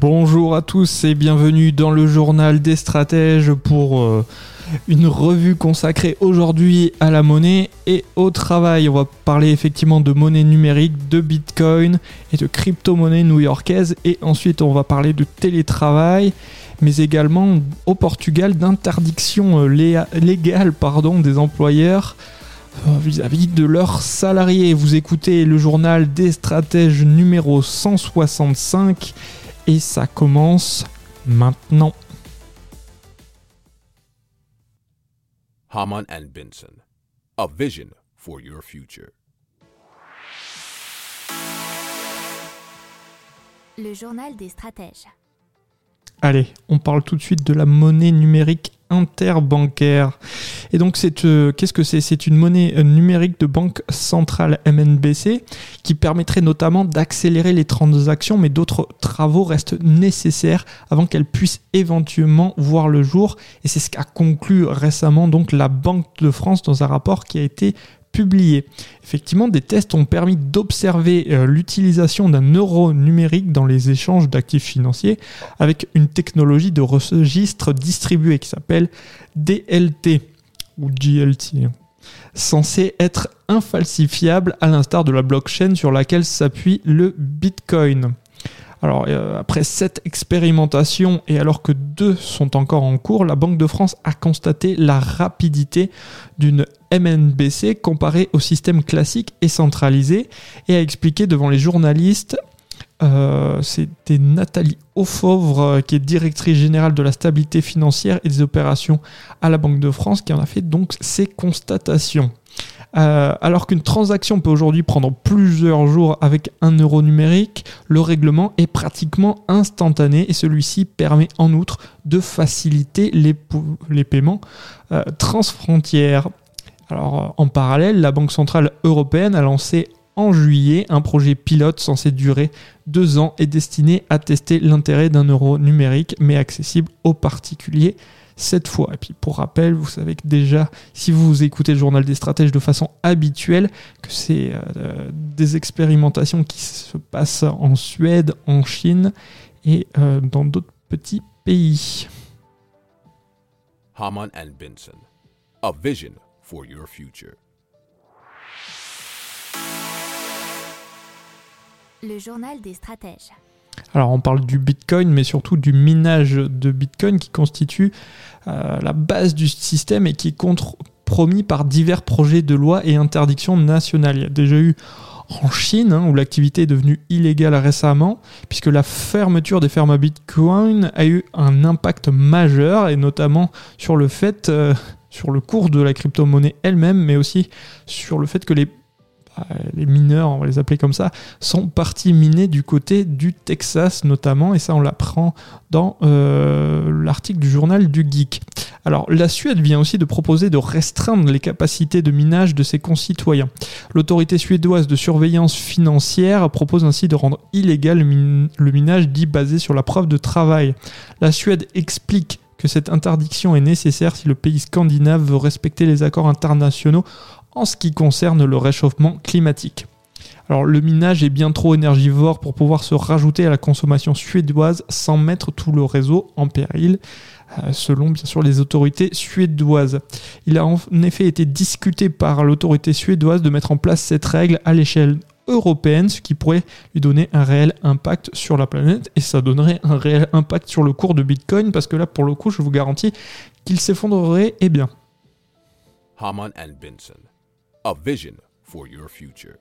Bonjour à tous et bienvenue dans le journal des stratèges pour euh, une revue consacrée aujourd'hui à la monnaie et au travail. On va parler effectivement de monnaie numérique, de Bitcoin et de crypto-monnaie new-yorkaise et ensuite on va parler de télétravail mais également au Portugal d'interdiction euh, légale des employeurs euh, vis-à-vis de leurs salariés. Vous écoutez le journal des stratèges numéro 165 et ça commence maintenant. Haman and Benson, a vision for your future. Le journal des stratèges. Allez, on parle tout de suite de la monnaie numérique interbancaire. Et donc, c'est euh, qu'est-ce que c'est? C'est une monnaie euh, numérique de banque centrale MNBC qui permettrait notamment d'accélérer les transactions, mais d'autres travaux restent nécessaires avant qu'elle puisse éventuellement voir le jour. Et c'est ce qu'a conclu récemment donc la Banque de France dans un rapport qui a été publié. Effectivement, des tests ont permis d'observer euh, l'utilisation d'un euro numérique dans les échanges d'actifs financiers avec une technologie de registre distribué qui s'appelle DLT ou GLT, censé être infalsifiable à l'instar de la blockchain sur laquelle s'appuie le Bitcoin. Alors, euh, après cette expérimentation et alors que deux sont encore en cours, la Banque de France a constaté la rapidité d'une MNBC comparée au système classique et centralisé et a expliqué devant les journalistes euh, c'était Nathalie Aufovre, euh, qui est directrice générale de la stabilité financière et des opérations à la Banque de France, qui en a fait donc ces constatations. Euh, alors qu'une transaction peut aujourd'hui prendre plusieurs jours avec un euro numérique, le règlement est pratiquement instantané et celui-ci permet en outre de faciliter les, les paiements transfrontières. Alors, en parallèle, la Banque Centrale Européenne a lancé en juillet un projet pilote censé durer deux ans et destiné à tester l'intérêt d'un euro numérique mais accessible aux particuliers cette fois. Et puis pour rappel, vous savez que déjà, si vous écoutez le journal des stratèges de façon habituelle, que c'est euh, des expérimentations qui se passent en Suède, en Chine et euh, dans d'autres petits pays. A vision for your future. Le journal des stratèges. Alors on parle du Bitcoin, mais surtout du minage de Bitcoin qui constitue euh, la base du système et qui est compromis par divers projets de loi et interdictions nationales. Il y a déjà eu en Chine, hein, où l'activité est devenue illégale récemment, puisque la fermeture des fermes à Bitcoin a eu un impact majeur, et notamment sur le fait, euh, sur le cours de la crypto-monnaie elle-même, mais aussi sur le fait que les les mineurs, on va les appeler comme ça, sont partis miner du côté du Texas notamment, et ça on l'apprend dans euh, l'article du journal du Geek. Alors la Suède vient aussi de proposer de restreindre les capacités de minage de ses concitoyens. L'autorité suédoise de surveillance financière propose ainsi de rendre illégal le minage dit basé sur la preuve de travail. La Suède explique que cette interdiction est nécessaire si le pays scandinave veut respecter les accords internationaux en ce qui concerne le réchauffement climatique. Alors le minage est bien trop énergivore pour pouvoir se rajouter à la consommation suédoise sans mettre tout le réseau en péril, euh, selon bien sûr les autorités suédoises. Il a en effet été discuté par l'autorité suédoise de mettre en place cette règle à l'échelle européenne, ce qui pourrait lui donner un réel impact sur la planète et ça donnerait un réel impact sur le cours de Bitcoin parce que là pour le coup je vous garantis qu'il s'effondrerait et bien. And Benson, a vision for your future.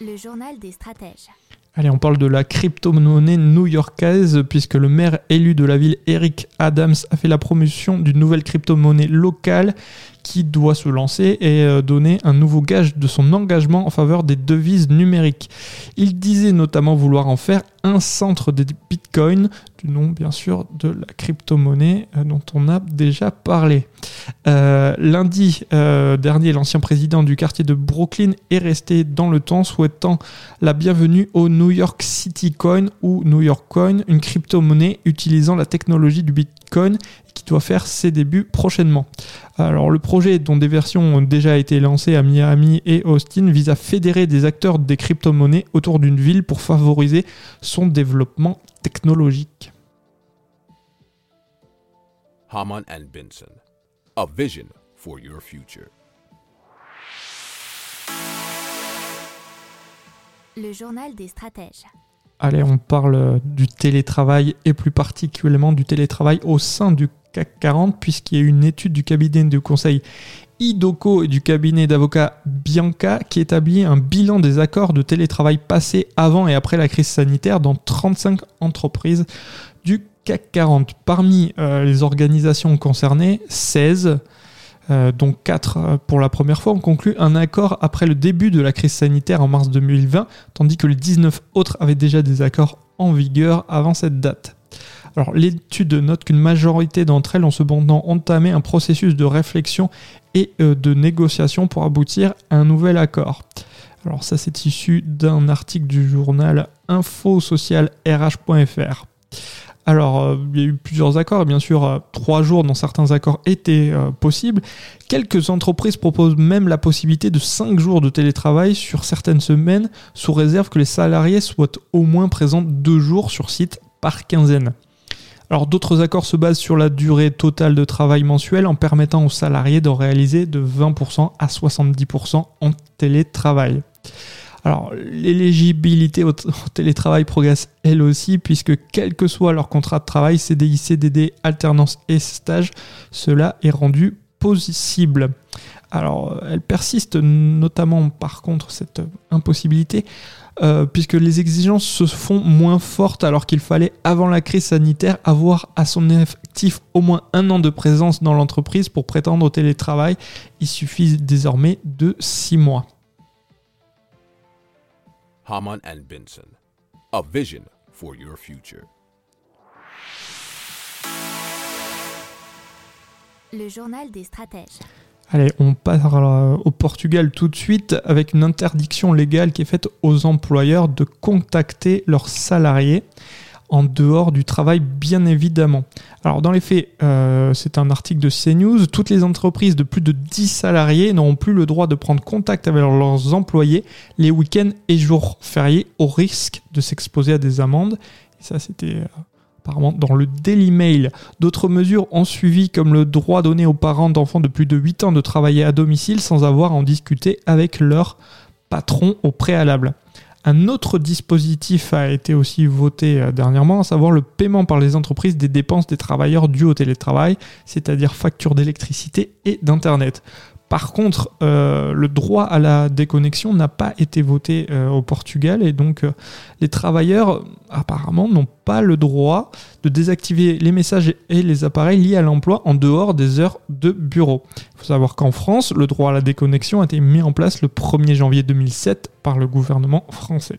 Le journal des stratèges. Allez, on parle de la crypto-monnaie new-yorkaise, puisque le maire élu de la ville, Eric Adams, a fait la promotion d'une nouvelle crypto-monnaie locale qui doit se lancer et euh, donner un nouveau gage de son engagement en faveur des devises numériques. Il disait notamment vouloir en faire un centre des bitcoins, du nom bien sûr de la crypto-monnaie euh, dont on a déjà parlé. Euh, lundi dernier, l'ancien président du quartier de Brooklyn est resté dans le temps souhaitant la bienvenue au New York City Coin ou New York Coin, une crypto-monnaie utilisant la technologie du bitcoin qui doit faire ses débuts prochainement. Alors le projet dont des versions ont déjà été lancées à Miami et Austin vise à fédérer des acteurs des crypto-monnaies autour d'une ville pour favoriser son développement technologique. Haman and Benson, a vision for your future. Le journal des stratèges. Allez, on parle du télétravail et plus particulièrement du télétravail au sein du CAC 40, puisqu'il y a une étude du cabinet de conseil Idoco et du cabinet d'avocats Bianca qui établit un bilan des accords de télétravail passés avant et après la crise sanitaire dans 35 entreprises du CAC 40. Parmi euh, les organisations concernées, 16, euh, dont 4 euh, pour la première fois, ont conclu un accord après le début de la crise sanitaire en mars 2020, tandis que les 19 autres avaient déjà des accords en vigueur avant cette date. Alors l'étude note qu'une majorité d'entre elles ont cependant entamé un processus de réflexion et euh, de négociation pour aboutir à un nouvel accord. Alors ça c'est issu d'un article du journal infosocialrh.fr. Alors, euh, il y a eu plusieurs accords, bien sûr, euh, trois jours dans certains accords étaient possibles. Quelques entreprises proposent même la possibilité de cinq jours de télétravail sur certaines semaines, sous réserve que les salariés soient au moins présents deux jours sur site par quinzaine. Alors d'autres accords se basent sur la durée totale de travail mensuel en permettant aux salariés de réaliser de 20% à 70% en télétravail. Alors, l'éligibilité au, télétravail progresse elle aussi, puisque quel que soit leur contrat de travail, CDI, CDD, alternance et stage, cela est rendu possible. Alors, elle persiste notamment par contre cette impossibilité euh, puisque les exigences se font moins fortes alors qu'il fallait, avant la crise sanitaire, avoir à son effectif au moins un an de présence dans l'entreprise pour prétendre au télétravail. Il suffit désormais de six mois. Haman and Benson, a vision for your future. Le journal des stratèges. Allez, on part euh, au Portugal tout de suite avec une interdiction légale qui est faite aux employeurs de contacter leurs salariés en dehors du travail, bien évidemment. Alors, dans les faits, euh, c'est un article de CNews. Toutes les entreprises de plus de 10 salariés n'auront plus le droit de prendre contact avec leurs employés les week-ends et jours fériés au risque de s'exposer à des amendes. Et ça, c'était euh, apparemment dans le Daily Mail. D'autres mesures ont suivi comme le droit donné aux parents d'enfants de plus de 8 ans de travailler à domicile sans avoir à en discuter avec leur patron au préalable. Un autre dispositif a été aussi voté euh, dernièrement, à savoir le paiement par les entreprises des dépenses des travailleurs dues au télétravail, c'est-à-dire factures d'électricité et d'Internet. Par contre, euh, le droit à la déconnexion n'a pas été voté euh, au Portugal et donc euh, les travailleurs apparemment n'ont pas le droit de désactiver les messages et les appareils liés à l'emploi en dehors des heures de bureau. Il faut savoir qu'en France, le droit à la déconnexion a été mis en place le 1er janvier 2007 par le gouvernement français.